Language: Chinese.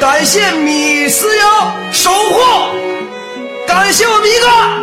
感谢米四幺守护，感谢我们米哥。